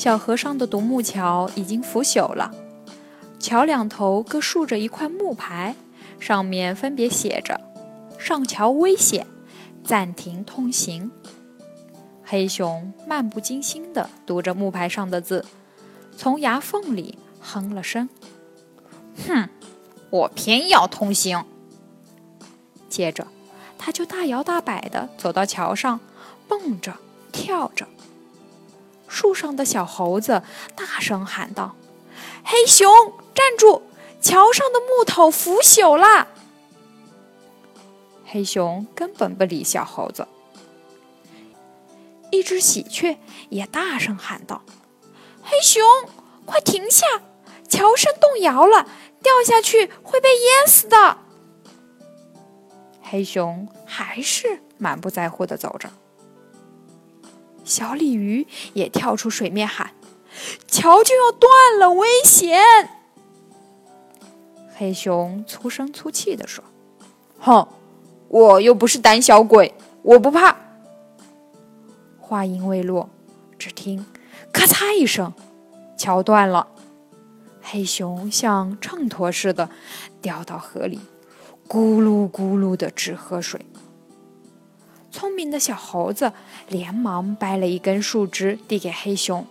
小河上的独木桥已经腐朽了，桥两头各竖着一块木牌，上面分别写着“上桥危险，暂停通行”。黑熊漫不经心地读着木牌上的字，从牙缝里哼了声：“哼，我偏要通行。”接着，他就大摇大摆地走到桥上，蹦着，跳着。树上的小猴子大声喊道：“黑熊，站住！桥上的木头腐朽了！”黑熊根本不理小猴子。一只喜鹊也大声喊道：“黑熊，快停下！桥身动摇了，掉下去会被淹死的。”黑熊还是满不在乎的走着。小鲤鱼也跳出水面喊：“桥就要断了，危险！”黑熊粗声粗气地说：“哼，我又不是胆小鬼，我不怕。”话音未落，只听“咔嚓”一声，桥断了。黑熊像秤砣似的掉到河里，咕噜咕噜的直喝水。聪明的小猴子连忙掰了一根树枝递给黑熊，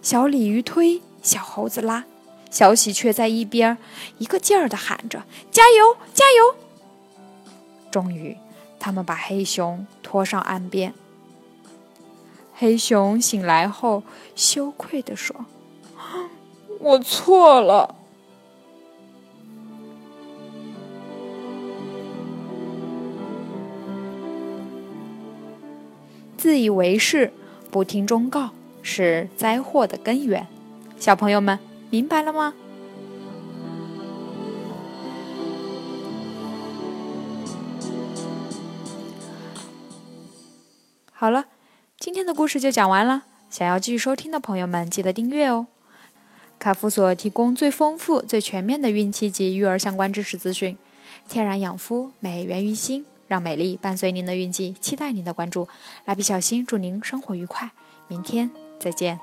小鲤鱼推，小猴子拉，小喜鹊在一边一个劲儿地喊着：“加油，加油！”终于，他们把黑熊拖上岸边。黑熊醒来后，羞愧地说：“我错了。”自以为是，不听忠告，是灾祸的根源。小朋友们，明白了吗？好了，今天的故事就讲完了。想要继续收听的朋友们，记得订阅哦。卡夫所提供最丰富、最全面的孕期及育儿相关知识资讯，天然养肤，美源于心。让美丽伴随您的运气，期待您的关注。蜡笔小新祝您生活愉快，明天再见。